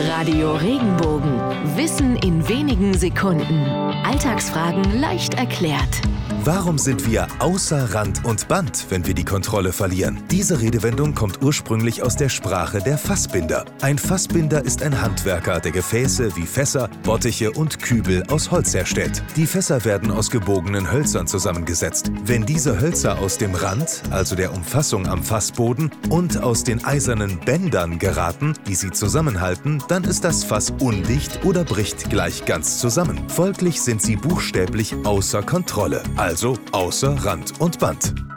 Radio Regenbogen. Wissen in wenigen Sekunden. Alltagsfragen leicht erklärt. Warum sind wir außer Rand und Band, wenn wir die Kontrolle verlieren? Diese Redewendung kommt ursprünglich aus der Sprache der Fassbinder. Ein Fassbinder ist ein Handwerker, der Gefäße wie Fässer, Bottiche und Kübel aus Holz herstellt. Die Fässer werden aus gebogenen Hölzern zusammengesetzt. Wenn diese Hölzer aus dem Rand, also der Umfassung am Fassboden, und aus den eisernen Bändern geraten, die sie zusammenhalten, dann ist das Fass undicht oder bricht gleich ganz zusammen. Folglich sind sie buchstäblich außer Kontrolle also außer Rand und Band.